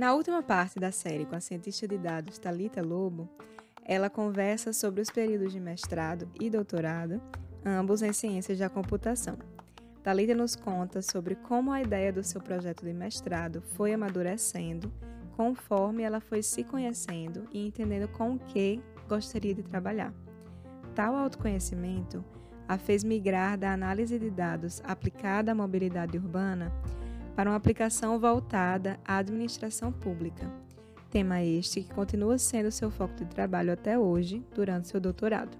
Na última parte da série com a cientista de dados Talita Lobo, ela conversa sobre os períodos de mestrado e doutorado, ambos em ciências da computação. Talita nos conta sobre como a ideia do seu projeto de mestrado foi amadurecendo conforme ela foi se conhecendo e entendendo com o que gostaria de trabalhar. Tal autoconhecimento a fez migrar da análise de dados aplicada à mobilidade urbana para uma aplicação voltada à administração pública. Tema este que continua sendo seu foco de trabalho até hoje, durante seu doutorado.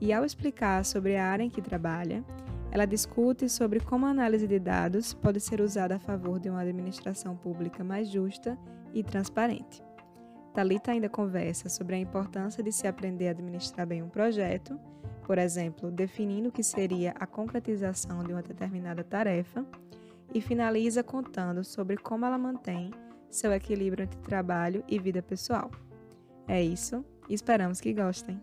E ao explicar sobre a área em que trabalha, ela discute sobre como a análise de dados pode ser usada a favor de uma administração pública mais justa e transparente. Talita ainda conversa sobre a importância de se aprender a administrar bem um projeto, por exemplo, definindo o que seria a concretização de uma determinada tarefa e finaliza contando sobre como ela mantém seu equilíbrio entre trabalho e vida pessoal. É isso, esperamos que gostem.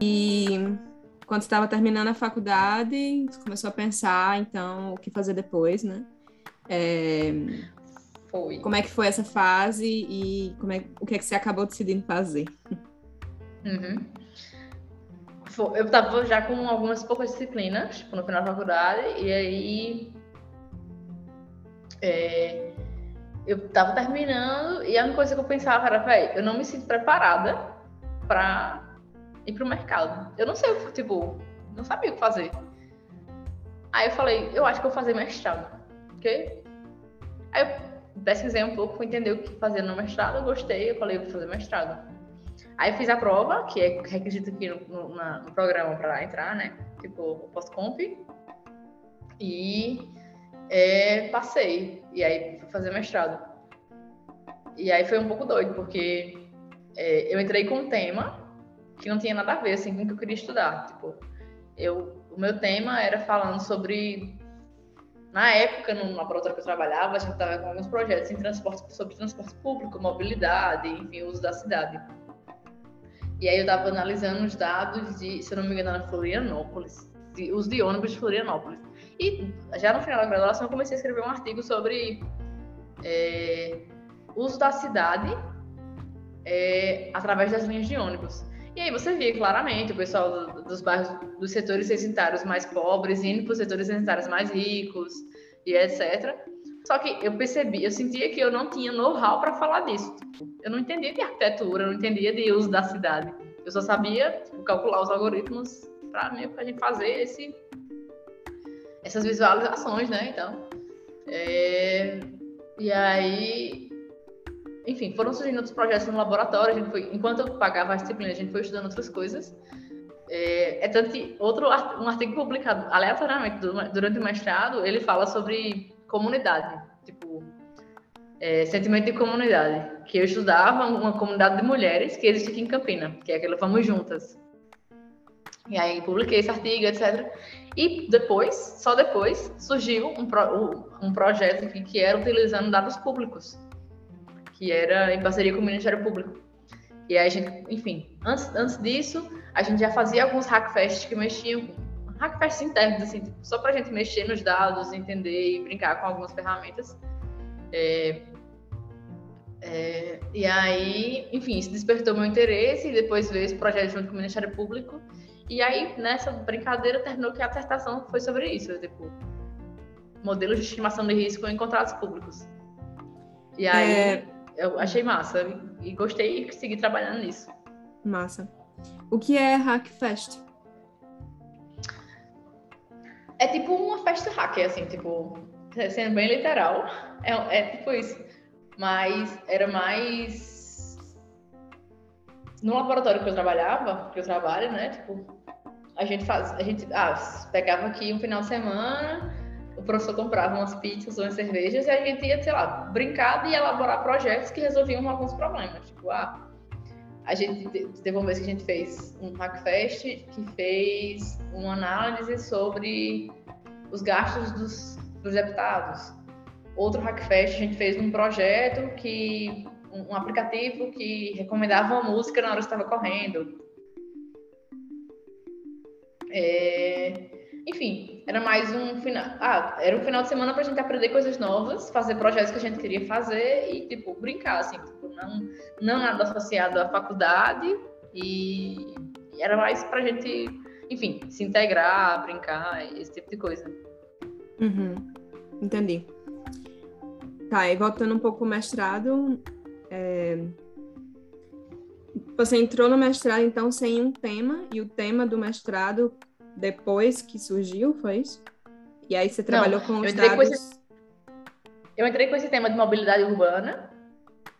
E quando estava terminando a faculdade, começou a pensar, então, o que fazer depois, né? É... Foi. Como é que foi essa fase e como é, o que é que você acabou decidindo fazer? Uhum. Eu estava já com algumas poucas disciplinas tipo, no final da faculdade e aí é, eu estava terminando e a única coisa que eu pensava era, velho, eu não me sinto preparada para ir pro mercado. Eu não sei, tipo, não sabia o que fazer. Aí eu falei, eu acho que eu vou fazer mestrado, ok? Aí eu pesquisei um pouco, fui entender o que fazer no mestrado, gostei, eu falei, vou fazer mestrado. Aí fiz a prova, que é requisito aqui no, no, na, no programa para entrar, né? Tipo, o post-comp. E é, passei. E aí fui fazer mestrado. E aí foi um pouco doido, porque é, eu entrei com um tema que não tinha nada a ver assim, com o que eu queria estudar. Tipo, eu, o meu tema era falando sobre na época, no laboratório que eu trabalhava, a gente estava com alguns projetos em transporte, sobre transporte público, mobilidade, enfim, uso da cidade. E aí eu estava analisando os dados de, se eu não me engano, era Florianópolis, de, os de ônibus de Florianópolis. E já no final da graduação eu comecei a escrever um artigo sobre é, uso da cidade é, através das linhas de ônibus. E aí você via claramente o pessoal dos bairros, dos setores residenciários mais pobres indo para os setores residenciários mais ricos e etc. Só que eu percebi, eu sentia que eu não tinha know-how para falar disso. Eu não entendia de arquitetura, eu não entendia de uso da cidade. Eu só sabia tipo, calcular os algoritmos para a gente fazer esse, essas visualizações, né? Então, é... e aí enfim, foram surgindo outros projetos no laboratório. A gente foi, enquanto eu pagava as disciplinas, a gente foi estudando outras coisas. É, é tanto que outro um artigo publicado aleatoriamente durante o mestrado, ele fala sobre comunidade, tipo é, sentimento de comunidade, que eu estudava uma comunidade de mulheres que existe aqui em Campina, que é aquela Vamos Juntas. E aí publiquei esse artigo, etc. E depois, só depois, surgiu um, pro, um projeto que, que era utilizando dados públicos que era em parceria com o Ministério Público. E aí a gente, enfim, antes, antes disso, a gente já fazia alguns hackfests que mexiam, hackfests internos, assim, tipo, só para a gente mexer nos dados, entender e brincar com algumas ferramentas. É, é, e aí, enfim, isso despertou meu interesse e depois veio esse projeto junto com o Ministério Público. E aí, nessa brincadeira, terminou que a acertação foi sobre isso, tipo, modelos de estimação de risco em contratos públicos. E aí, é eu achei massa e gostei e segui trabalhando nisso. Massa. O que é Hackfest? É tipo uma festa hacker, assim, tipo, sendo bem literal, é, é tipo isso. Mas era mais. No laboratório que eu trabalhava, que eu trabalho, né? Tipo, a gente faz. A gente ah, pegava aqui um final de semana, professor comprava umas pizzas umas cervejas e a gente ia, sei lá, brincar e elaborar projetos que resolviam alguns problemas. Tipo, ah, a gente teve uma vez que a gente fez um Hackfest que fez uma análise sobre os gastos dos, dos deputados. Outro Hackfest a gente fez um projeto que um aplicativo que recomendava uma música na hora que estava correndo. É, enfim, era mais um final. Ah, era um final de semana para a gente aprender coisas novas, fazer projetos que a gente queria fazer e, tipo, brincar, assim, tipo, não, não nada associado à faculdade e, era mais para a gente, enfim, se integrar, brincar, esse tipo de coisa. Uhum. Entendi. Tá, e voltando um pouco pro mestrado, é... você entrou no mestrado, então, sem um tema, e o tema do mestrado depois que surgiu, foi isso? E aí você trabalhou não, com os dados... Esse... Eu entrei com esse tema de mobilidade urbana,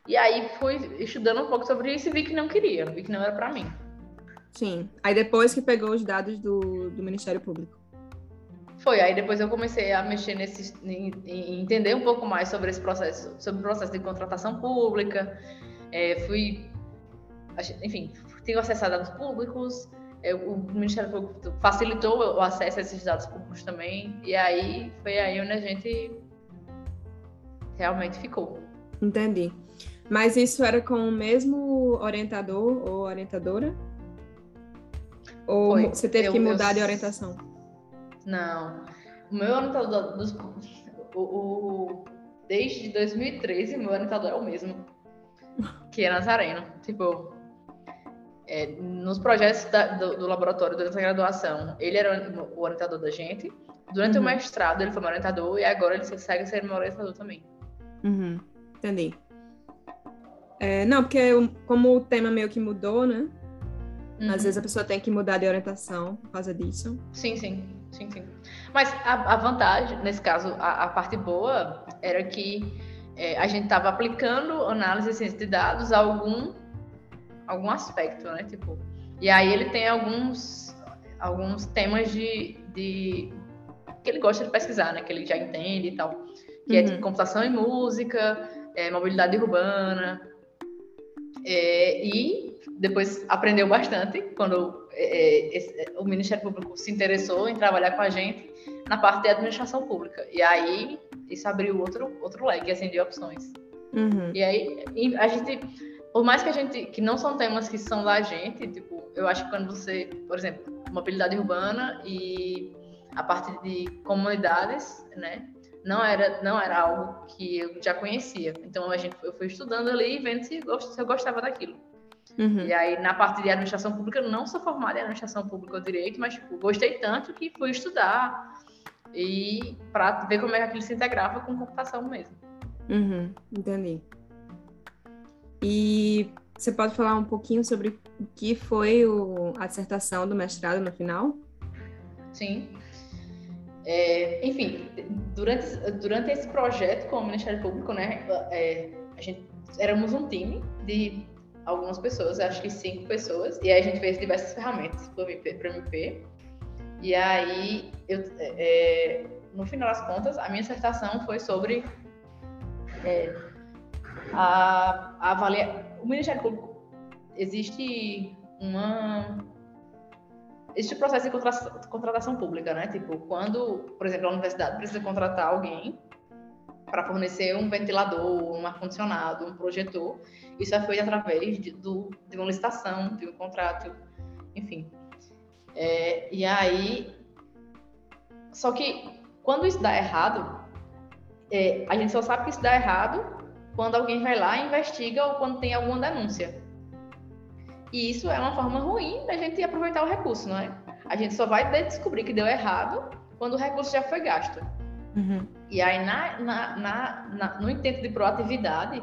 e aí fui estudando um pouco sobre isso e vi que não queria, vi que não era para mim. Sim. Aí depois que pegou os dados do, do Ministério Público. Foi, aí depois eu comecei a mexer nesse, em, em entender um pouco mais sobre esse processo, sobre o processo de contratação pública. É, fui, enfim, tenho acesso a dados públicos, o Ministério Público facilitou o acesso a esses dados públicos também, e aí foi aí onde a gente realmente ficou. Entendi. Mas isso era com o mesmo orientador ou orientadora? Ou foi. você teve eu, que mudar eu... de orientação? Não. O meu orientador dos. O, o, desde 2013, meu orientador é o mesmo. Que é Nazareno. Tipo, é, nos projetos da, do, do, laboratório durante a graduação, ele era o orientador da gente. Durante uhum. o mestrado, ele foi meu orientador e agora ele segue sendo meu orientador também. Uhum. Entendi. É, não, porque como o tema meio que mudou, né? Uhum. Às vezes a pessoa tem que mudar de orientação por causa disso. Sim, sim. Sim, sim. Mas a, a vantagem, nesse caso, a, a, parte boa era que é, a gente estava aplicando análise de ciência de dados a algum, algum aspecto, né? Tipo, e aí ele tem alguns, alguns temas de, de que ele gosta de pesquisar, né? Que ele já entende e tal. Que é, uhum. é tipo computação e música, é, mobilidade urbana. É, e depois aprendeu bastante quando é, esse, o Ministério Público se interessou em trabalhar com a gente na parte de administração pública. E aí isso abriu outro, outro leque assim, de opções. Uhum. E aí a gente, por mais que a gente, que não são temas que são da gente, tipo, eu acho que quando você, por exemplo, mobilidade urbana e a parte de comunidades, né, não era não era algo que eu já conhecia. Então a gente eu fui estudando ali e vendo se eu, se eu gostava daquilo. Uhum. E aí, na parte de administração pública, eu não sou formada em administração pública ou direito, mas tipo, gostei tanto que fui estudar e para ver como é que aquilo se integrava com computação mesmo. Uhum, entendi. E você pode falar um pouquinho sobre o que foi o, a dissertação do mestrado no final? Sim. É, enfim, durante, durante esse projeto com o Ministério Público, né, é, a gente éramos um time de algumas pessoas, acho que cinco pessoas, e aí a gente fez diversas ferramentas para o MP. E aí, eu, é, é, no final das contas, a minha dissertação foi sobre é, a, a avaliar. O Ministério Público existe uma existe o processo de contratação pública, né? Tipo, quando, por exemplo, a universidade precisa contratar alguém para fornecer um ventilador, um ar-condicionado, um projetor. Isso é feito através de, do, de uma licitação, de um contrato, enfim. É, e aí. Só que quando isso dá errado, é, a gente só sabe que isso dá errado quando alguém vai lá e investiga ou quando tem alguma denúncia. E isso é uma forma ruim da gente aproveitar o recurso, não é? A gente só vai descobrir que deu errado quando o recurso já foi gasto. Uhum. E aí, na, na, na, no intento de proatividade,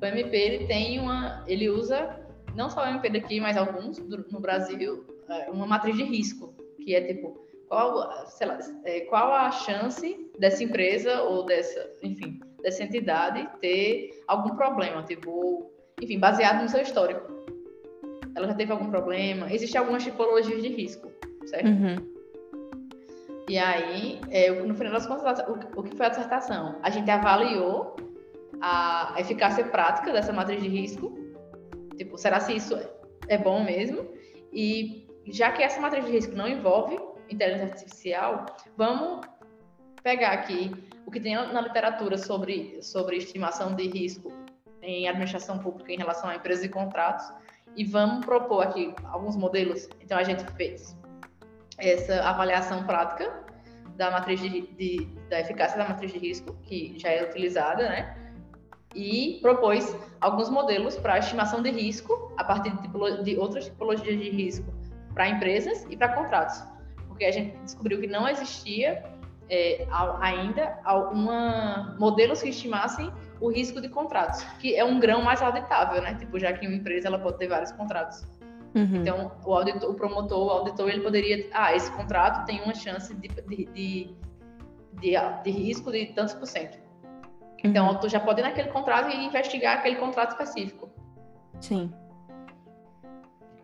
o MP ele tem uma. Ele usa, não só o MP daqui, mas alguns do, no Brasil, é, uma matriz de risco, que é tipo, qual, sei lá, é, qual a chance dessa empresa ou dessa, enfim, dessa entidade ter algum problema, tipo, enfim, baseado no seu histórico. Ela já teve algum problema? Existem algumas tipologias de risco, certo? Uhum. E aí, é, no final das contas, o, o que foi a dissertação? A gente avaliou a eficácia prática dessa matriz de risco. Tipo, será se isso é bom mesmo? E já que essa matriz de risco não envolve inteligência artificial, vamos pegar aqui o que tem na literatura sobre, sobre estimação de risco em administração pública em relação a empresas e contratos e vamos propor aqui alguns modelos. Então a gente fez essa avaliação prática da matriz de, de, da eficácia da matriz de risco que já é utilizada, né? E propôs alguns modelos para estimação de risco a partir de, de outras tipologias de risco para empresas e para contratos, porque a gente descobriu que não existia é, ainda uma, modelos que estimassem o risco de contratos, que é um grão mais auditável, né? Tipo, já que uma empresa ela pode ter vários contratos. Uhum. Então, o, auditor, o promotor, o auditor, ele poderia, ah, esse contrato tem uma chance de, de, de, de, de risco de tantos por cento. Então, uhum. o autor já pode ir naquele contrato e investigar aquele contrato específico. Sim.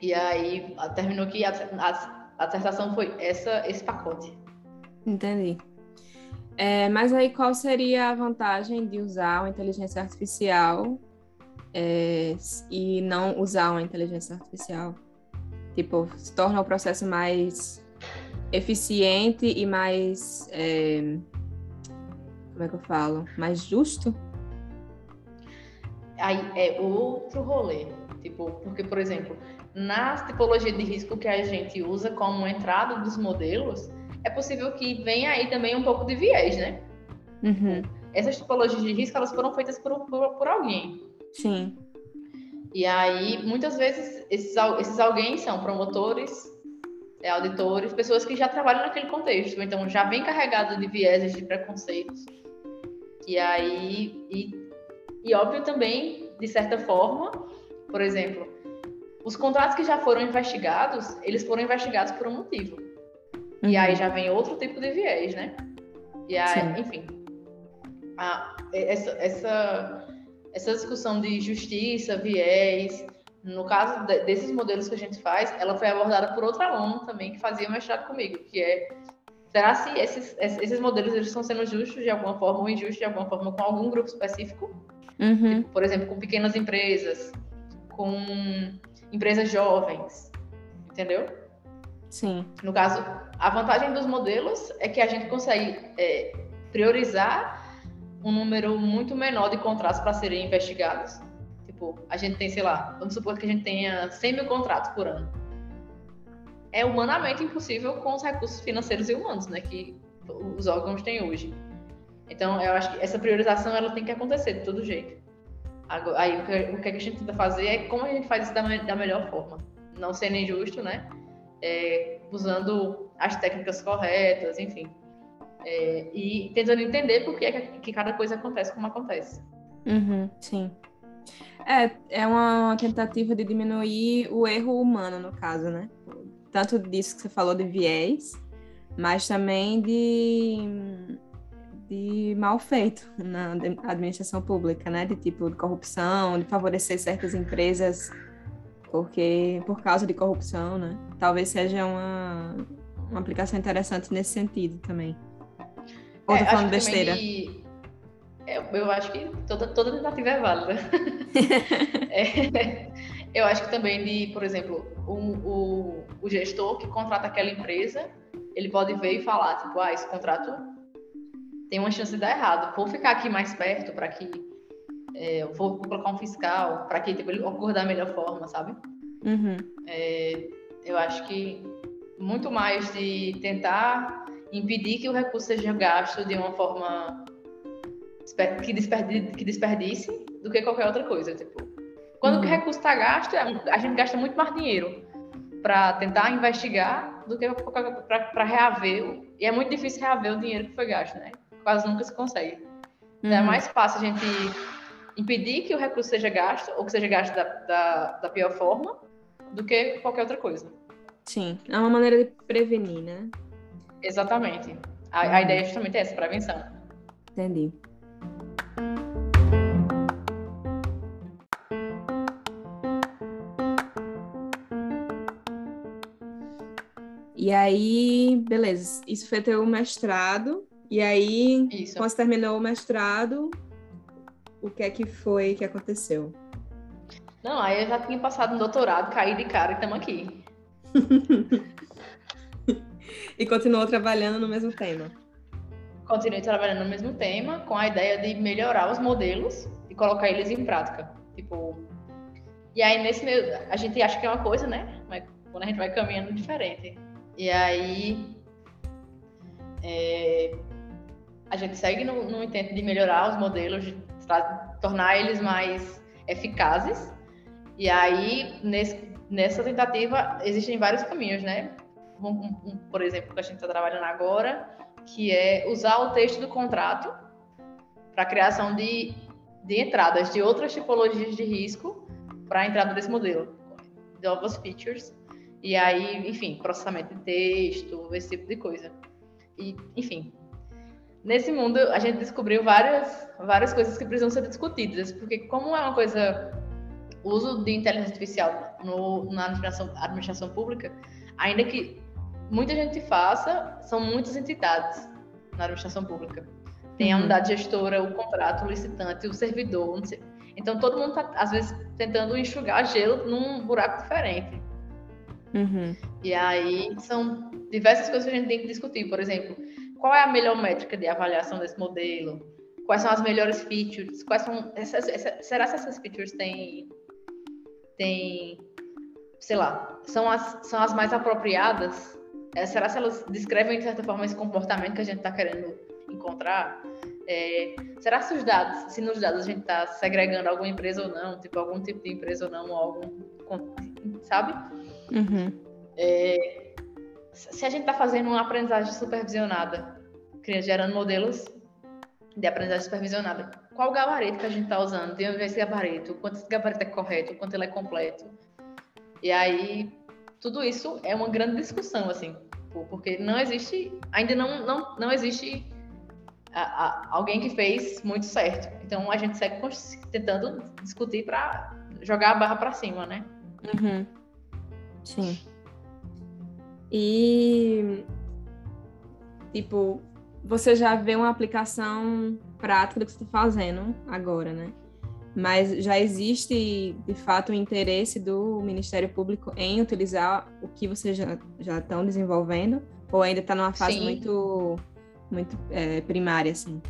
E aí, terminou que a, a, a dissertação foi essa, esse pacote. Entendi. É, mas aí qual seria a vantagem de usar uma inteligência artificial é, e não usar uma inteligência artificial? Tipo, se torna o processo mais eficiente e mais. É, como é que eu falo? Mais justo? Aí é outro rolê. Tipo, porque, por exemplo, na tipologia de risco que a gente usa como entrada dos modelos, é possível que venha aí também um pouco de viés, né? Uhum. Essas tipologias de risco, elas foram feitas por, por, por alguém. Sim. E aí, muitas vezes, esses, esses alguém são promotores, é, auditores, pessoas que já trabalham naquele contexto, então já vem carregado de vieses, de preconceitos. E aí, e, e óbvio também, de certa forma, por exemplo, os contratos que já foram investigados, eles foram investigados por um motivo. Uhum. E aí uhum. já vem outro tipo de viés, né? E aí, Sim. enfim, a, essa, essa, essa discussão de justiça, viés, no caso de, desses modelos que a gente faz, ela foi abordada por outra aluna também que fazia mestrado comigo, que é será se esses, esses modelos eles estão sendo justos de alguma forma ou injustos de alguma forma com algum grupo específico? Uhum. Tipo, por exemplo, com pequenas empresas, com empresas jovens, entendeu? Sim. No caso, a vantagem dos modelos é que a gente consegue é, priorizar um número muito menor de contratos para serem investigados. Tipo, a gente tem, sei lá, vamos supor que a gente tenha 100 mil contratos por ano. É humanamente impossível com os recursos financeiros e humanos, né, que os órgãos têm hoje. Então, eu acho que essa priorização ela tem que acontecer de todo jeito. Aí, o que a gente tenta fazer é como a gente faz isso da, da melhor forma. Não sendo injusto, né? É, usando as técnicas corretas, enfim. É, e tentando entender por que, que cada coisa acontece como acontece. Uhum, sim. É, é uma tentativa de diminuir o erro humano, no caso, né? Tanto disso que você falou de viés, mas também de, de mal feito na administração pública, né? De tipo de corrupção, de favorecer certas empresas porque por causa de corrupção, né? Talvez seja uma, uma aplicação interessante nesse sentido também. Ou é, tô falando besteira? Eu, é, eu, acho que toda, toda tentativa é válida. é, eu acho que também de, por exemplo, o, o, o gestor que contrata aquela empresa, ele pode ver e falar, tipo, ah, esse contrato tem uma chance de dar errado. Vou ficar aqui mais perto para que é, vou colocar um fiscal para que tipo, ele ocorra da melhor forma, sabe? Uhum. É, eu acho que muito mais de tentar impedir que o recurso seja gasto de uma forma que desperdice, que desperdice do que qualquer outra coisa. Tipo, quando uhum. o recurso está gasto, é a gente gasta muito mais dinheiro para tentar investigar do que para reaver. E é muito difícil reaver o dinheiro que foi gasto, né? Quase nunca se consegue. Então, é uhum. é mais fácil a gente impedir que o recurso seja gasto, ou que seja gasto da, da, da pior forma, do que qualquer outra coisa. Sim, é uma maneira de prevenir, né? Exatamente. A, a uhum. ideia é justamente essa, prevenção. Entendi. E aí, beleza, isso foi teu mestrado. E aí, isso. quando você terminou o mestrado, o que é que foi que aconteceu? Não, aí eu já tinha passado um doutorado, caí de cara e estamos aqui. e continuou trabalhando no mesmo tema? Continuei trabalhando no mesmo tema, com a ideia de melhorar os modelos de colocar eles em prática. Tipo, e aí nesse meio, a gente acha que é uma coisa, né? Mas quando a gente vai caminhando diferente. E aí é, a gente segue no, no, intento de melhorar os modelos, de tornar eles mais eficazes. E aí, nesse, nessa tentativa, existem vários caminhos, né? Um, um, por exemplo, que a gente está trabalhando agora, que é usar o texto do contrato para criação de, de entradas de outras tipologias de risco para a entrada desse modelo, de novas features. E aí, enfim, processamento de texto, esse tipo de coisa. E, enfim, nesse mundo a gente descobriu várias, várias coisas que precisam ser discutidas, porque como é uma coisa o uso de inteligência artificial no, na administração, administração pública, ainda que muita gente faça, são muitas entidades na administração pública. Tem a uhum. unidade gestora, o contrato, o licitante, o servidor, Então todo mundo está, às vezes, tentando enxugar gelo num buraco diferente. Uhum. E aí são diversas coisas que a gente tem que discutir. Por exemplo, qual é a melhor métrica de avaliação desse modelo? Quais são as melhores features? Quais são essas, essas, será que essas features têm, têm, sei lá, são as, são as mais apropriadas? É, será que elas descrevem de certa forma esse comportamento que a gente está querendo encontrar? É, será se os dados, se nos dados a gente está segregando alguma empresa ou não, tipo algum tipo de empresa ou não, ou algum, sabe? Uhum. É, se a gente está fazendo uma aprendizagem supervisionada, gerando modelos de aprendizagem supervisionada, qual gabarito que a gente está usando? De onde esse gabarito? Quanto esse gabarito é correto? Quanto ele é completo? E aí, tudo isso é uma grande discussão, assim, porque não existe, ainda não, não, não existe a, a, alguém que fez muito certo. Então, a gente segue tentando discutir para jogar a barra para cima, né? Uhum. Sim. E, tipo, você já vê uma aplicação prática do que você está fazendo agora, né? Mas já existe, de fato, o interesse do Ministério Público em utilizar o que vocês já, já estão desenvolvendo? Ou ainda está numa fase sim. muito, muito é, primária, assim?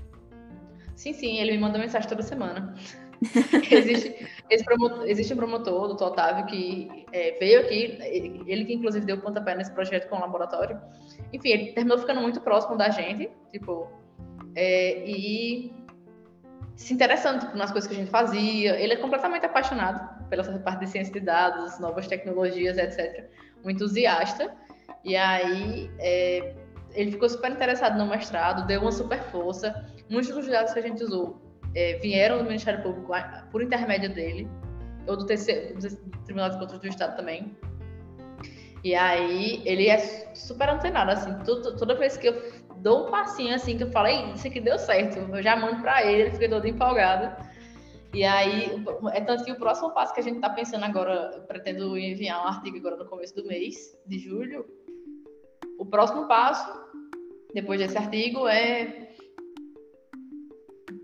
Sim, sim, ele me manda mensagem toda semana. existe, promotor, existe um promotor do Otávio que é, veio aqui, ele que inclusive deu pontapé nesse projeto com o laboratório. Enfim, ele terminou ficando muito próximo da gente, tipo, é, e se interessando tipo, nas coisas que a gente fazia. Ele é completamente apaixonado pela parte de ciência de dados, novas tecnologias, etc. Um entusiasta. E aí, é, ele ficou super interessado no mestrado, deu uma super força. Muitos dos dados que a gente usou é, vieram do Ministério Público por intermédio dele, ou do, TC, do Tribunal de Contas do Estado também. E aí ele é super antenado, assim, tudo, toda vez que eu dou um passinho assim, que eu falei, isso aqui deu certo, eu já mando para ele, ele fica todo empolgado. E aí, é tanto que o próximo passo que a gente está pensando agora, pretendo enviar um artigo agora no começo do mês, de julho. O próximo passo, depois desse artigo, é,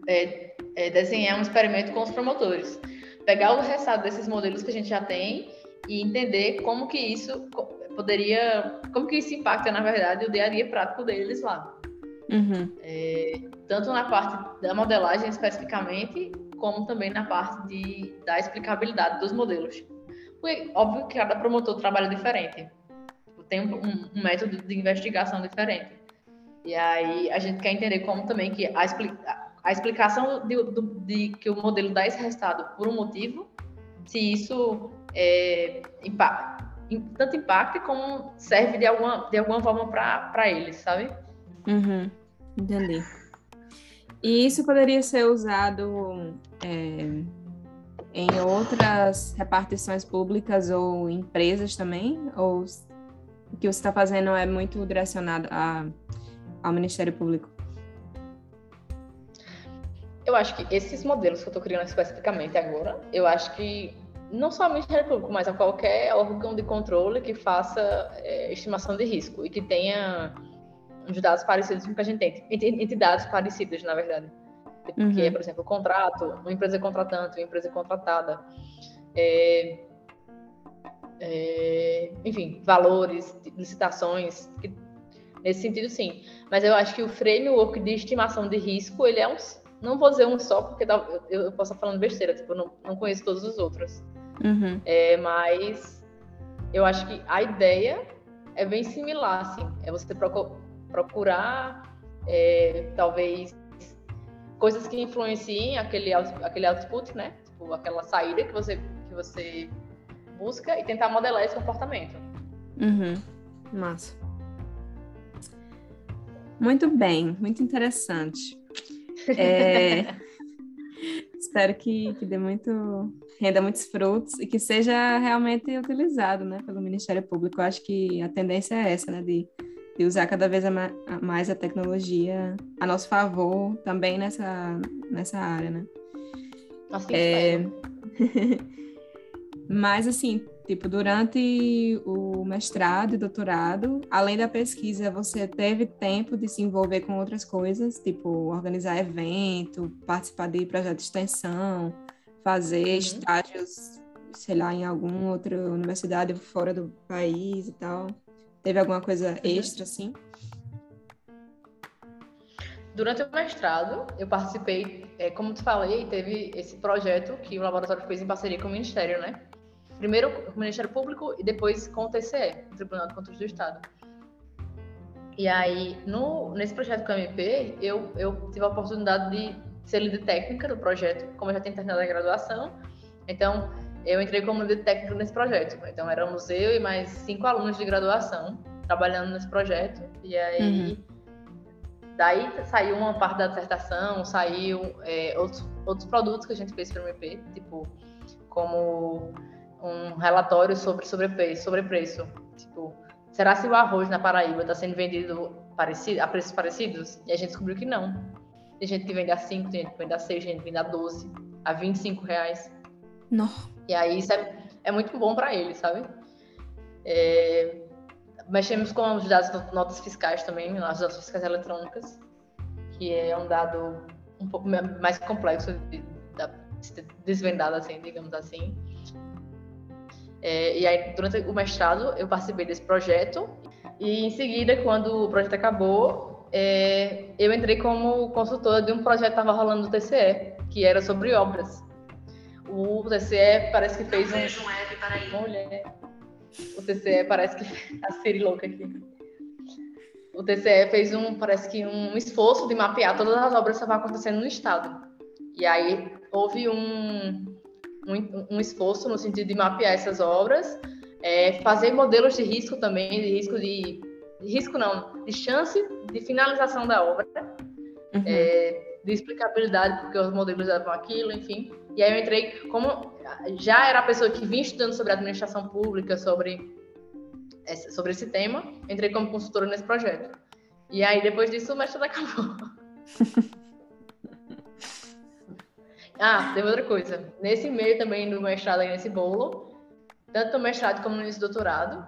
é é, desenhar um experimento com os promotores. Pegar o resultado desses modelos que a gente já tem e entender como que isso poderia, como que isso impacta, na verdade, o dia a dia prático deles lá. Uhum. É, tanto na parte da modelagem especificamente, como também na parte de, da explicabilidade dos modelos. Porque, óbvio que cada promotor trabalha diferente. Tem um, um método de investigação diferente. E aí a gente quer entender como também que a, a explicação de, de, que o modelo dá esse resultado por um motivo, se isso é, impacta, tanto impacta como serve de alguma, de alguma forma para eles, sabe? Uhum, entendi. E isso poderia ser usado é, em outras repartições públicas ou empresas também? Ou o que você está fazendo é muito direcionado a, ao Ministério Público? Eu acho que esses modelos que eu estou criando especificamente agora, eu acho que não ao Ministério Público, mas a qualquer órgão de controle que faça é, estimação de risco e que tenha uns dados parecidos com o que a gente tem, entidades parecidas, na verdade. Uhum. Que é, por exemplo, o contrato, uma empresa contratante, uma empresa contratada. É, é, enfim, valores, licitações, que, nesse sentido, sim. Mas eu acho que o framework de estimação de risco, ele é um não vou dizer um só, porque eu, posso estar falando besteira, tipo, eu não, não conheço todos os outros. Uhum. É, mas eu acho que a ideia é bem similar, assim. É você procurar, é, talvez, coisas que influenciem aquele, aquele output, né? Tipo, aquela saída que você, que você busca e tentar modelar esse comportamento. Uhum. Massa. Muito bem, muito interessante. É... Espero que, que dê muito, renda muitos frutos e que seja realmente utilizado né, pelo Ministério Público. Eu acho que a tendência é essa, né, de, de usar cada vez mais a tecnologia a nosso favor também nessa, nessa área, né? Assim, é... Mas, assim, tipo, durante o mestrado e doutorado, além da pesquisa, você teve tempo de se envolver com outras coisas, tipo, organizar evento, participar de projetos de extensão, fazer uhum. estágios, sei lá, em alguma outra universidade fora do país e tal? Teve alguma coisa uhum. extra, assim? Durante o mestrado, eu participei, é, como te falei, teve esse projeto que o laboratório fez em parceria com o Ministério, né? Primeiro com o Ministério Público e depois com o TCE, o Tribunal de Contas do Estado. E aí, no, nesse projeto com a MP, eu, eu tive a oportunidade de ser líder técnica do projeto, como eu já tinha terminado a graduação. Então, eu entrei como líder técnico nesse projeto. Então, éramos eu e mais cinco alunos de graduação trabalhando nesse projeto. E aí, uhum. daí saiu uma parte da dissertação, saiu é, outros, outros produtos que a gente fez para o MP, tipo, como um relatório sobre sobrepreço, sobrepreço. Tipo, será se o arroz na Paraíba está sendo vendido parecido, a preços parecidos? E a gente descobriu que não. Tem gente que vende a 5, tem gente que vende a 6, gente que vende a 12, a 25 reais. Não. E aí isso é, é muito bom para eles, sabe? É, mexemos com os dados de notas fiscais também, as notas fiscais eletrônicas, que é um dado um pouco mais complexo de, de desvendado, assim, digamos assim. É, e aí, durante o mestrado, eu participei desse projeto. E em seguida, quando o projeto acabou, é, eu entrei como consultora de um projeto que estava rolando no TCE, que era sobre obras. O TCE parece que fez um. para Mulher. O TCE parece que. A Siri louca aqui. O TCE fez um, parece que um esforço de mapear todas as obras que estavam acontecendo no estado. E aí houve um, um, um esforço no sentido de mapear essas obras, é, fazer modelos de risco também, de risco de risco não, de chance de finalização da obra, uhum. é, de explicabilidade, porque os modelos davam aquilo, enfim. E aí eu entrei, como já era a pessoa que vinha estudando sobre administração pública, sobre, sobre esse tema, entrei como consultora nesse projeto. E aí depois disso o mestrado acabou. ah, teve outra coisa. Nesse meio também do mestrado aí nesse bolo, tanto no mestrado como no doutorado,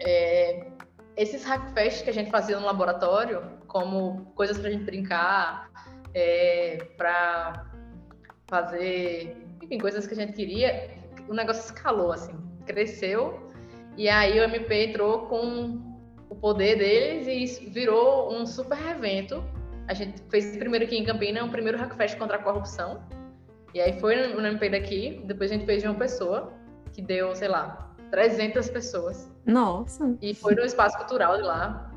é, esses hackfests que a gente fazia no laboratório, como coisas para a gente brincar, é, para fazer, enfim, coisas que a gente queria, o negócio escalou, assim, cresceu, e aí o MP entrou com o poder deles e virou um super evento. A gente fez primeiro aqui em Campina, um primeiro hackfest contra a corrupção, e aí foi no MP daqui, depois a gente fez de uma pessoa, que deu, sei lá, 300 pessoas. Nossa! E foi no espaço cultural de lá.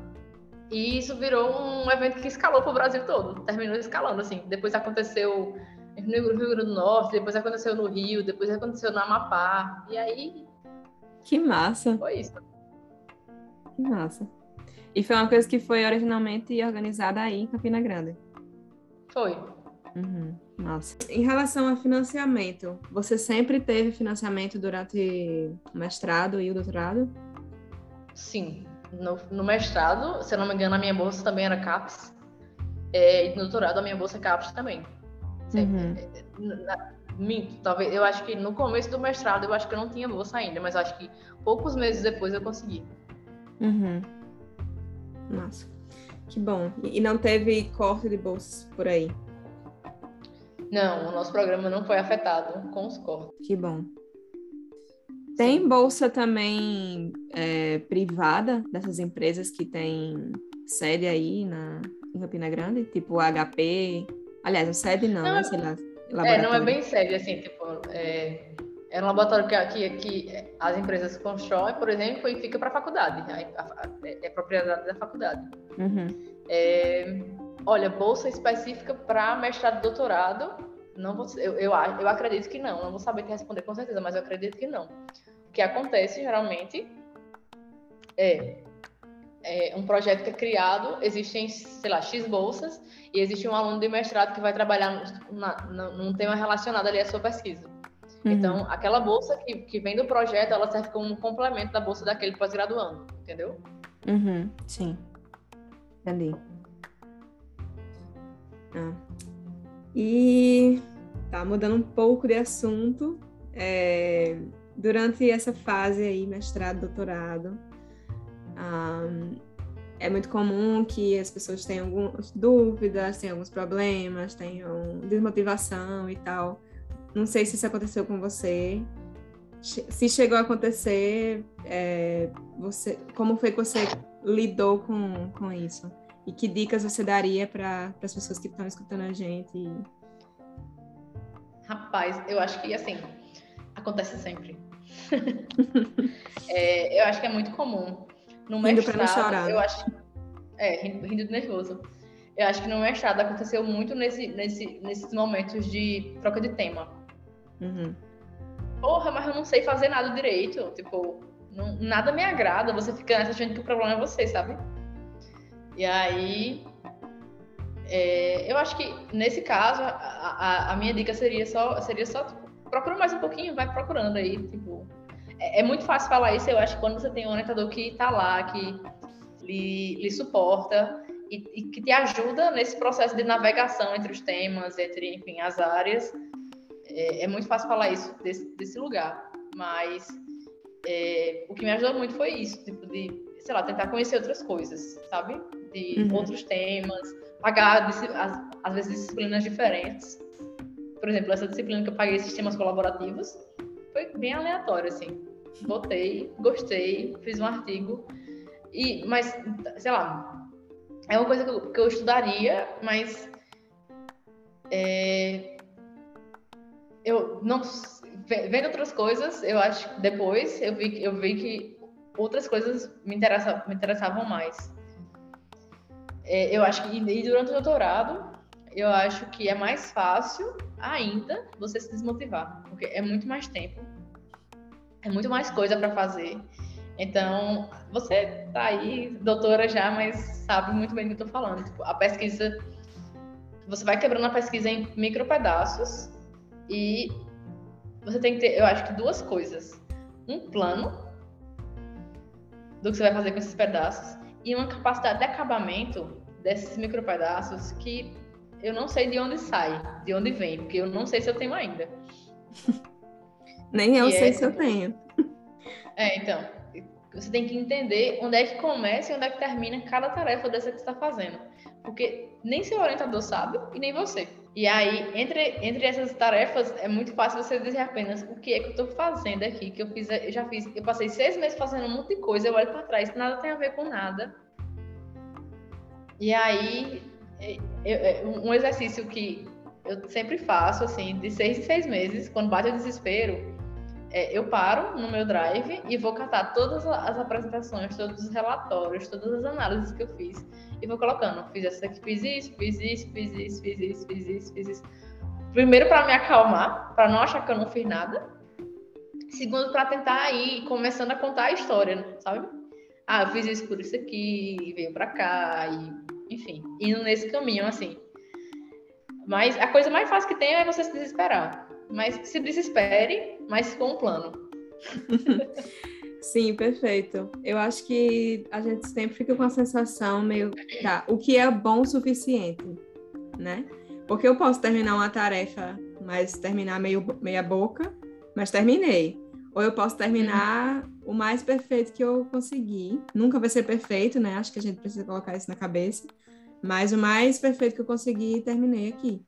E isso virou um evento que escalou para o Brasil todo. Terminou escalando, assim. Depois aconteceu no Rio Grande do Norte, depois aconteceu no Rio, depois aconteceu no Amapá. E aí. Que massa! Foi isso. Que massa. E foi uma coisa que foi originalmente organizada aí em Campina Grande. Foi. Uhum. Nossa. Em relação a financiamento, você sempre teve financiamento durante o mestrado e o doutorado? Sim. No, no mestrado, se eu não me engano, a minha bolsa também era CAPES. É, e no doutorado, a minha bolsa é CAPES também. Uhum. Na, minto, talvez. Eu acho que no começo do mestrado, eu acho que eu não tinha bolsa ainda, mas acho que poucos meses depois eu consegui. Uhum. Nossa. Que bom. E não teve corte de bolsas por aí? Não, o nosso programa não foi afetado com os cortes. Que bom. Tem bolsa também é, privada dessas empresas que têm sede aí na, em Campina Grande, tipo HP, Aliás, o SEB não, não né? Sei lá, é, não é bem SEB, assim, tipo, é, é um laboratório que, que, que as empresas constroem, por exemplo, e fica para a faculdade. É, é propriedade da faculdade. Uhum. É, olha, bolsa específica para mestrado e doutorado, não vou, eu, eu, eu acredito que não. Não vou saber te responder com certeza, mas eu acredito que não. O que acontece geralmente é, é um projeto que é criado, existem, sei lá, X bolsas, e existe um aluno de mestrado que vai trabalhar na, na, num tema relacionado ali à sua pesquisa. Uhum. Então, aquela bolsa que, que vem do projeto, ela serve como um complemento da bolsa daquele pós-graduando, entendeu? Uhum, sim. Entendi. Ah. E tá mudando um pouco de assunto. É, durante essa fase aí, mestrado, doutorado, um, é muito comum que as pessoas tenham algumas dúvidas, tenham alguns problemas, tenham desmotivação e tal. Não sei se isso aconteceu com você. Se chegou a acontecer, é, você, como foi que você lidou com, com isso? E que dicas você daria para as pessoas que estão escutando a gente? Rapaz, eu acho que assim, acontece sempre. é, eu acho que é muito comum. No mestrado, não chorar. eu acho. É, rindo, rindo de nervoso. Eu acho que no mestrado aconteceu muito nesse, nesse, nesses momentos de troca de tema. Uhum. Porra, mas eu não sei fazer nada direito. Tipo, não, nada me agrada. Você fica nessa achando que o problema é você, sabe? E aí. É, eu acho que nesse caso, a, a, a, minha dica seria só, seria só tipo, procura mais um pouquinho, vai procurando aí, tipo, é, é, muito fácil falar isso, eu acho quando você tem um orientador que está lá, que lhe, lhe suporta e, e, que te ajuda nesse processo de navegação entre os temas, entre, enfim, as áreas, é, é muito fácil falar isso desse, desse lugar. Mas é, o que me ajudou muito foi isso, tipo, de, sei lá, tentar conhecer outras coisas, sabe? De uhum. outros temas, pagar, às, às vezes, disciplinas diferentes. Por exemplo, essa disciplina que eu paguei, sistemas colaborativos, foi bem aleatório, assim botei, gostei, fiz um artigo. E, mas, sei lá, é uma coisa que eu, que eu estudaria, mas é, eu não vendo outras coisas, eu acho que depois eu vi, eu vi que outras coisas me, interessa, me interessavam mais. É, eu acho que e durante o doutorado, eu acho que é mais fácil ainda você se desmotivar, porque é muito mais tempo é muito mais coisa para fazer. Então, você tá aí, doutora já, mas sabe muito bem do que eu tô falando. Tipo, a pesquisa, você vai quebrando a pesquisa em micro pedaços e você tem que ter, eu acho que duas coisas. Um plano do que você vai fazer com esses pedaços e uma capacidade de acabamento desses micro pedaços que eu não sei de onde sai, de onde vem, porque eu não sei se eu tenho ainda. Nem eu e sei é... se eu tenho. É, então. Você tem que entender onde é que começa e onde é que termina cada tarefa dessa que você está fazendo. Porque nem seu orientador sabe e nem você. E aí, entre, entre essas tarefas, é muito fácil você dizer apenas o que é que eu estou fazendo aqui, que eu fiz, eu já fiz, eu passei seis meses fazendo um monte de coisa, eu olho para trás, nada tem a ver com nada. E aí, é, é, é, um exercício que eu sempre faço, assim, de seis em seis meses, quando bate o desespero, é, eu paro no meu drive e vou catar todas as apresentações, todos os relatórios, todas as análises que eu fiz e vou colocando. Fiz essa aqui, fiz isso, fiz isso, fiz isso, fiz isso, fiz isso, fiz isso. Primeiro, para me acalmar, para não achar que eu não fiz nada. Segundo, para tentar ir começando a contar a história, sabe? Ah, eu fiz isso por isso aqui, veio para cá, e enfim, indo nesse caminho assim. Mas a coisa mais fácil que tem é você se desesperar. Mas se desespere, mas com um plano. Sim, perfeito. Eu acho que a gente sempre fica com a sensação meio, tá, o que é bom o suficiente, né? Porque eu posso terminar uma tarefa, mas terminar meio meia boca, mas terminei. Ou eu posso terminar uhum. o mais perfeito que eu conseguir. Nunca vai ser perfeito, né? Acho que a gente precisa colocar isso na cabeça. Mas o mais perfeito que eu consegui, terminei aqui.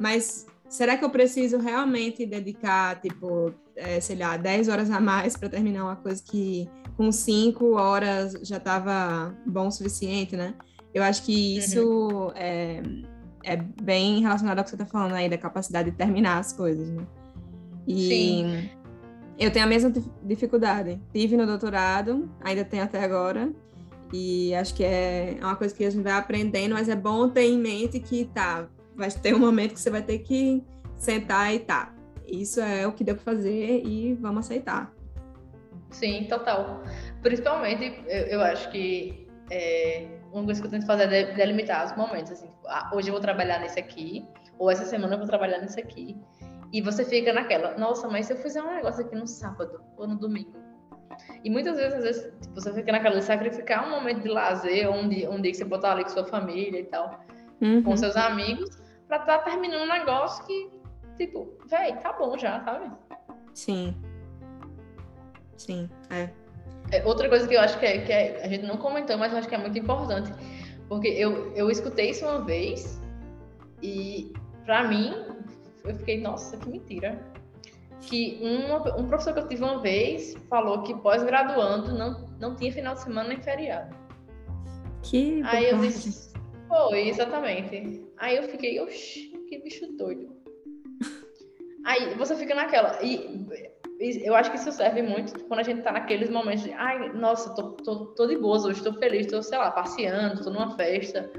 Mas será que eu preciso realmente dedicar, tipo, é, sei lá, 10 horas a mais para terminar uma coisa que com 5 horas já estava bom o suficiente, né? Eu acho que isso uhum. é, é bem relacionado ao que você está falando aí, da capacidade de terminar as coisas, né? E Sim. eu tenho a mesma dificuldade. Tive no doutorado, ainda tenho até agora, e acho que é uma coisa que a gente vai aprendendo, mas é bom ter em mente que tá, vai ter um momento que você vai ter que sentar e tá. Isso é o que deu para fazer e vamos aceitar. Sim, total. Principalmente, eu, eu acho que é, uma coisa que eu tento fazer é delimitar os momentos. Assim, tipo, ah, hoje eu vou trabalhar nesse aqui, ou essa semana eu vou trabalhar nesse aqui. E você fica naquela, nossa, mas se eu fizer um negócio aqui no sábado ou no domingo? E muitas vezes, às vezes, tipo, você fica naquela de sacrificar um momento de lazer, um dia, um dia que você botar ali com sua família e tal, uhum. com seus amigos, pra estar tá terminando um negócio que, tipo, véi, tá bom já, sabe? Sim. Sim, é. é. Outra coisa que eu acho que, é, que é, a gente não comentou, mas eu acho que é muito importante, porque eu, eu escutei isso uma vez e, pra mim, eu fiquei, nossa, que mentira. Que uma, um professor que eu tive uma vez falou que pós-graduando não, não tinha final de semana nem feriado. Que Aí eu disse, foi, exatamente. Aí eu fiquei, oxi, que bicho doido. Aí você fica naquela. E eu acho que isso serve muito quando a gente tá naqueles momentos de, ai, nossa, tô, tô, tô de boas hoje, tô feliz, tô, sei lá, passeando, tô numa festa,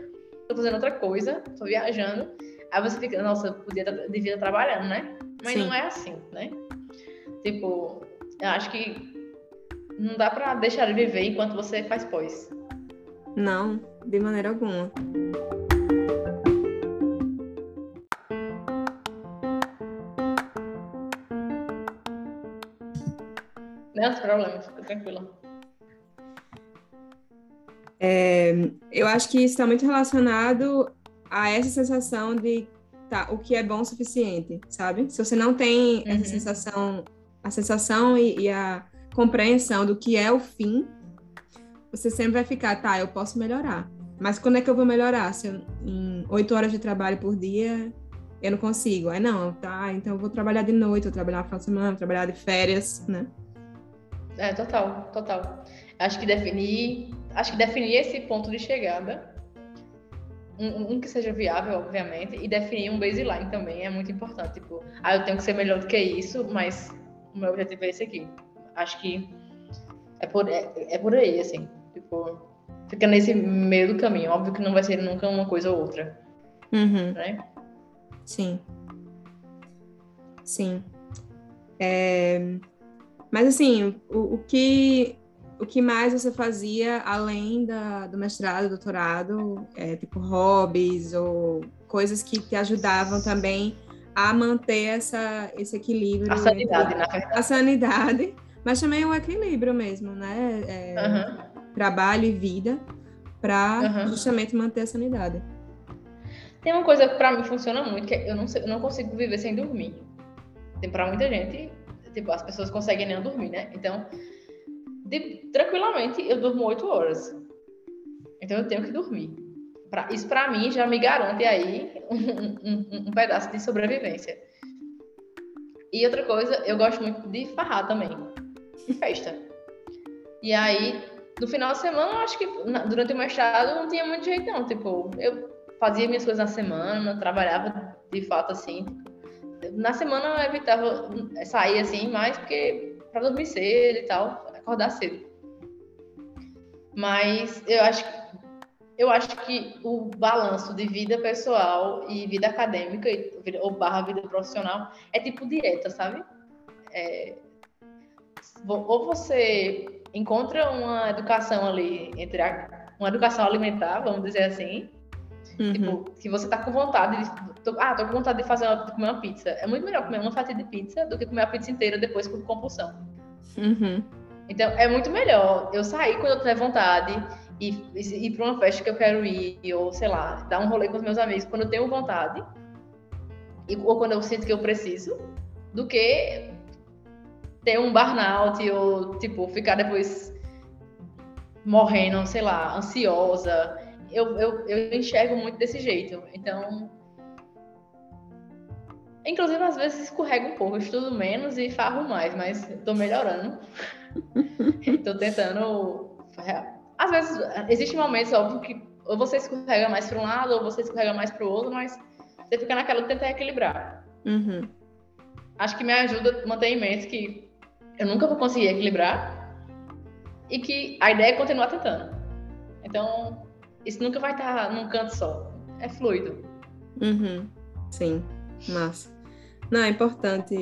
tô fazendo outra coisa, tô viajando. Aí você fica, nossa, podia devia estar trabalhando, né? Mas Sim. não é assim, né? Tipo, eu acho que não dá pra deixar de viver enquanto você faz pós. Não, de maneira alguma. Não tem problema, fica tranquila. É, eu acho que isso está muito relacionado a essa sensação de tá, o que é bom o suficiente, sabe? Se você não tem uhum. essa sensação, a sensação e, e, a compreensão do que é o fim, você sempre vai ficar, tá, eu posso melhorar. Mas quando é que eu vou melhorar? Se eu, em oito horas de trabalho por dia eu não consigo. Aí não, tá, então eu vou trabalhar de noite, vou trabalhar no final de semana, vou trabalhar de férias, né? É, total, total. Acho que definir, acho que definir esse ponto de chegada, um, um, que seja viável, obviamente, e definir um baseline também é muito importante. Tipo, ah, eu tenho que ser melhor do que isso, mas o meu objetivo é esse aqui. Acho que é por, é, é por aí, assim. Tipo, fica nesse meio do caminho. Óbvio que não vai ser nunca uma coisa ou outra. Uhum. Né? Sim. Sim. É... Mas assim, o, o, que o que mais você fazia além da, do mestrado, doutorado, é, tipo hobbies ou coisas que te ajudavam também a manter essa, esse equilíbrio. A sanidade, na verdade. A sanidade, mas também o equilíbrio mesmo, né? É, uhum. Trabalho e vida, para uhum. justamente manter a sanidade. Tem uma coisa que para mim funciona muito, que é eu não, eu não consigo viver sem dormir. Tem para muita gente, tipo, as pessoas conseguem nem dormir, né? Então, de, tranquilamente, eu durmo oito horas. Então, eu tenho que dormir. Pra, isso, para mim, já me garante aí um, um, um, pedaço de sobrevivência. E outra coisa, eu gosto muito de farrar também. De festa. E aí, no final de semana, eu acho que durante o mestrado não tinha muito jeito, não. Tipo, eu fazia minhas coisas na semana, trabalhava de fato assim, na semana eu evitava sair assim mais porque para dormir cedo e tal, acordar cedo. Mas eu acho eu acho que o balanço de vida pessoal e vida acadêmica ou barra vida profissional é tipo dieta, sabe? É, ou você encontra uma educação ali entre a, uma educação alimentar, vamos dizer assim, Uhum. Tipo, que você tá com vontade de. Tô, ah, tô com vontade de fazer uma, de comer uma pizza. É muito melhor comer uma fatia de pizza do que comer a pizza inteira depois com compulsão. Uhum. Então, é muito melhor eu sair quando eu tiver vontade e ir para uma festa que eu quero ir, ou sei lá, dar um rolê com os meus amigos quando eu tenho vontade, e, ou quando eu sinto que eu preciso, do que ter um burnout ou, tipo, ficar depois morrendo, sei lá, ansiosa eu, eu, eu enxergo muito desse jeito. Então. Inclusive, às vezes escorrego um pouco, estudo menos e farro mais, mas estou melhorando. Estou tentando. Às vezes, existem momentos, óbvio, que ou você escorrega mais para um lado, ou você escorrega mais para o outro, mas você fica naquela de tentar equilibrar. Uhum. Acho que me ajuda a manter em mente que eu nunca vou conseguir equilibrar e que a ideia é continuar tentando. Então, isso nunca vai estar num canto só. É fluido. Uhum. Sim, massa. Não, é importante,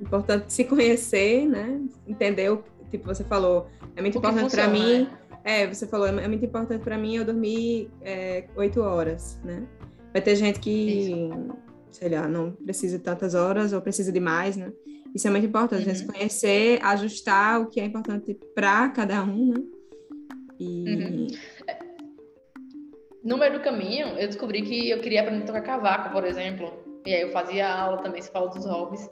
importante se conhecer, né? Entender o tipo você falou, é muito importante para mim. Né? É, você falou, é muito importante para mim eu dormir é, oito é, horas, né? Vai ter gente que, Isso. sei lá, não precisa de tantas horas ou precisa de mais, né? Isso é muito importante, uhum. a gente conhecer, ajustar o que é importante para cada um, né? E... Uhum. No meio do caminho, eu descobri que eu queria aprender a tocar cavaco, por exemplo. E aí eu fazia aula também, se fala dos hobbies.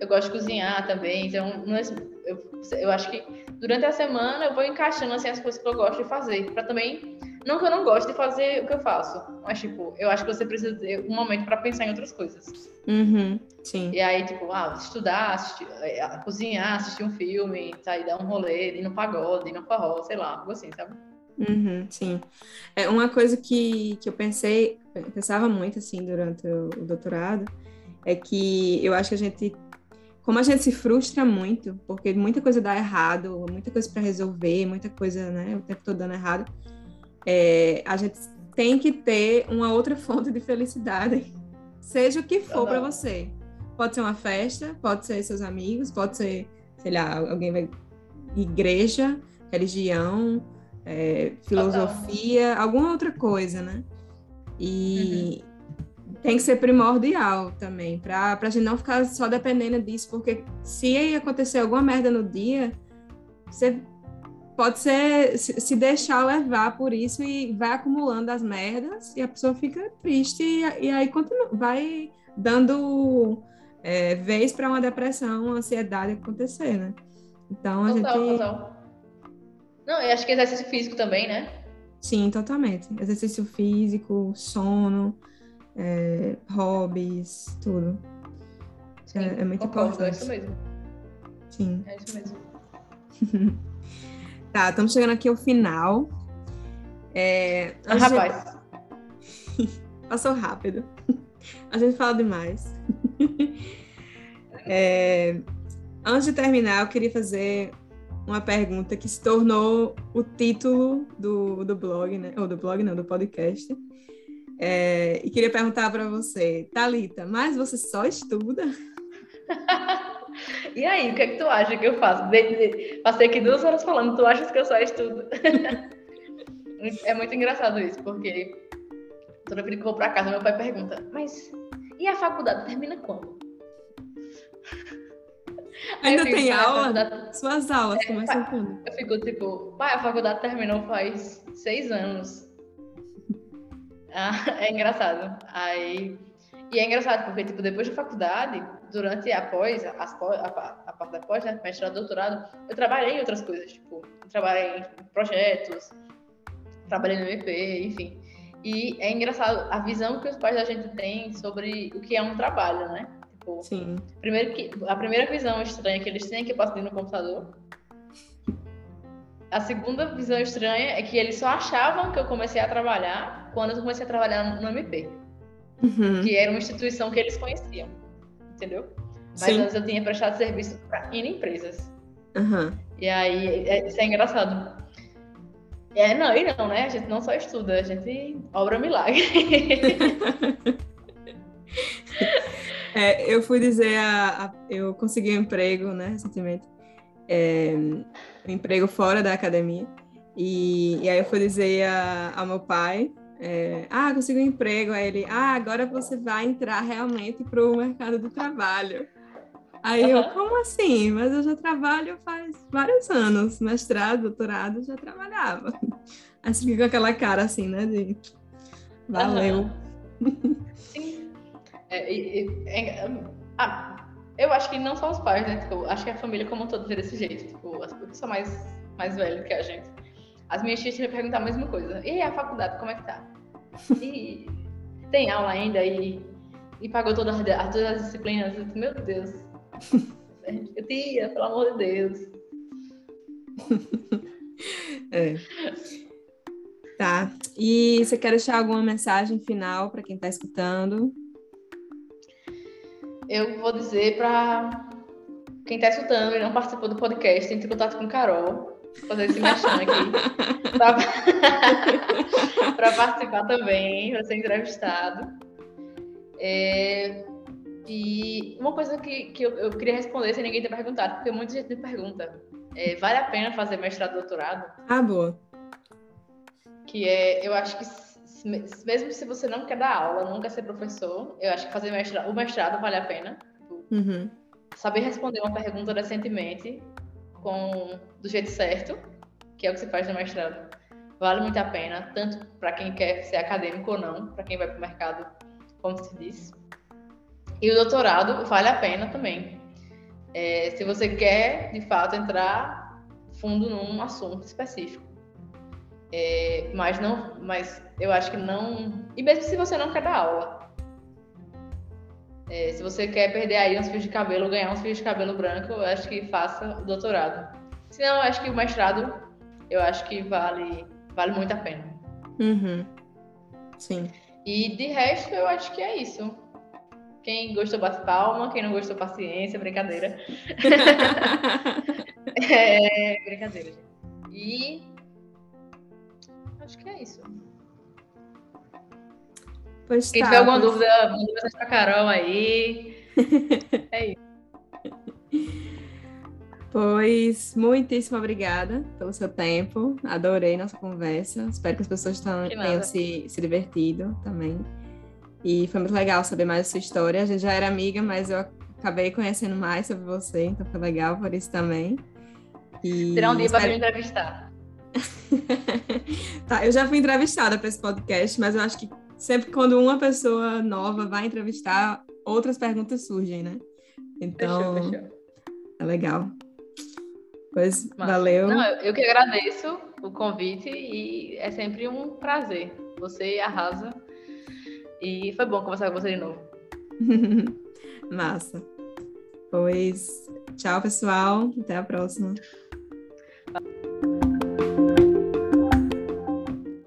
Eu gosto de cozinhar também, então é, eu, eu acho que durante a semana eu vou encaixando assim, as coisas que eu gosto de fazer, para também não que eu não gosto de fazer o que eu faço, mas, tipo, eu acho que você precisa ter um momento para pensar em outras coisas. Uhum, sim. E aí, tipo, ah, estudar, assistir, é, cozinhar, assistir um filme, sair dar um rolê, ir no pagode, ir no forró, sei lá, algo assim, sabe? Uhum, sim. É uma coisa que, que eu pensei, pensava muito, assim, durante o, o doutorado, é que eu acho que a gente como a gente se frustra muito, porque muita coisa dá errado, muita coisa para resolver, muita coisa, né, o tempo todo dando errado é, a gente tem que ter uma outra fonte de felicidade, seja o que for para você. Pode ser uma festa, pode ser seus amigos, pode ser, sei lá, alguém vai igreja, religião, é, filosofia, Total. alguma outra coisa, né? E uhum. tem que ser primordial também, para a gente não ficar só dependendo disso, porque se acontecer alguma merda no dia, você pode ser se, deixar levar por isso e vai acumulando as merdas e a pessoa fica triste e, e aí continua, vai dando é, vez para uma depressão, uma ansiedade acontecer, né? Então a total, gente. Total. Acho que exercício físico também, né? Sim, totalmente. Exercício físico, sono, é, hobbies, tudo. Sim, é, é, muito concordo, importante. É isso mesmo. Sim. É isso mesmo. Tá, estamos chegando aqui ao final. É, ah, rapaz. Passou rápido. A gente fala demais. é, antes de terminar, eu queria fazer uma pergunta que se tornou o título do, do blog, né? Ou do blog, não, do podcast. É, e queria perguntar para você, Talita, mas você só estuda? E aí, o que é que tu acha que eu faço? De, de, passei aqui duas horas falando, tu achas que eu só estudo? é muito engraçado isso, porque toda vez que eu vou pra casa, meu pai pergunta, mas e a faculdade termina quando? Ainda tem aula? Faculdade... Suas aulas é, começam quando? Eu fico tipo, pai, a faculdade terminou faz seis anos. Ah, é engraçado. Aí e é engraçado, porque, tipo, depois da faculdade, durante a pós, a, a, a parte da pós, né, mestrado, doutorado, eu trabalhei em outras coisas, tipo, trabalhei em projetos, trabalhei no EP, enfim. E é engraçado a visão que os pais da gente têm sobre o que é um trabalho, né? Tipo, Sim. Primeiro que, a primeira visão estranha que eles têm é que eu passo no computador. A segunda visão estranha é que eles só achavam que eu comecei a trabalhar quando eu comecei a trabalhar no MP uhum. que era uma instituição que eles conheciam, entendeu? Mas Sim. antes eu tinha prestado serviço para N empresas. Uhum. E aí, é, isso é engraçado. É, não, e não, né? A gente não só estuda, a gente obra milagre. é, eu fui dizer, a, a, eu consegui um emprego, né, recentemente, é, um emprego fora da academia, e, e aí eu fui dizer a, ao meu pai, é, ah, consegui um emprego. Aí ele, ah, agora você vai entrar realmente para o mercado do trabalho. Aí eu, como assim? Mas eu já trabalho faz vários anos, mestrado, doutorado, já trabalhava. Aí você fica com aquela cara assim, né, de valeu. Uhum. É, é, ah, eu acho que não só os pais, né? Tipo, acho que a família como um todo vê desse jeito. Tipo, as pessoas são mais, mais velhas que a gente. As minhas tias me perguntar a mesma coisa. E a faculdade, como é que tá? E tem aula ainda e, e pagou todas, todas as disciplinas. Disse, meu Deus. Eu tia, pelo amor de Deus. É. Tá. E você quer deixar alguma mensagem final para quem está escutando? Eu vou dizer para quem está escutando e não participou do podcast, entre em contato com Carol, fazer esse mexão aqui, para participar também, para ser entrevistado. É, e uma coisa que, que eu, eu, queria responder sem ninguém ter perguntado, porque muita gente me pergunta: é, vale a pena fazer mestrado e doutorado? Ah, boa. Que é, eu acho que mesmo se você não quer dar aula, quer ser professor, eu acho que fazer mestrado, o mestrado vale a pena. Uhum. Saber responder uma pergunta decentemente, com do jeito certo, que é o que se faz no mestrado, vale muito a pena, tanto para quem quer ser acadêmico ou não, para quem vai para o mercado, como se diz. E o doutorado vale a pena também. É, se você quer, de fato, entrar fundo num assunto específico. É, mas não, mas eu acho que não. E mesmo se você não quer dar aula, é, se você quer perder aí uns fios de cabelo, ganhar uns fios de cabelo branco, eu acho que faça o doutorado. Se não, eu acho que o mestrado, eu acho que vale, vale muito a pena. Uhum. Sim. E de resto, eu acho que é isso. Quem gostou, bate palma. Quem não gostou, paciência. Brincadeira. é, brincadeira, gente. E acho que é isso. Pois Quem tá, tiver alguma pois... dúvida, manda mensagem pra Carol aí. é isso. Pois, muitíssimo obrigada pelo seu tempo. Adorei nossa conversa. Espero que as pessoas tenham se, se divertido também. E foi muito legal saber mais da sua história. A gente já era amiga, mas eu acabei conhecendo mais sobre você, então foi legal por isso também. E Terá um dia espero... para me entrevistar. tá, eu já fui entrevistada para esse podcast, mas eu acho que sempre quando uma pessoa nova vai entrevistar, outras perguntas surgem, né? Então, fechou, fechou. é legal. Pois, Mas, valeu. Não, eu que agradeço o convite e é sempre um prazer. Você arrasa. E foi bom conversar com você de novo. Massa. Pois, tchau, pessoal. Até a próxima.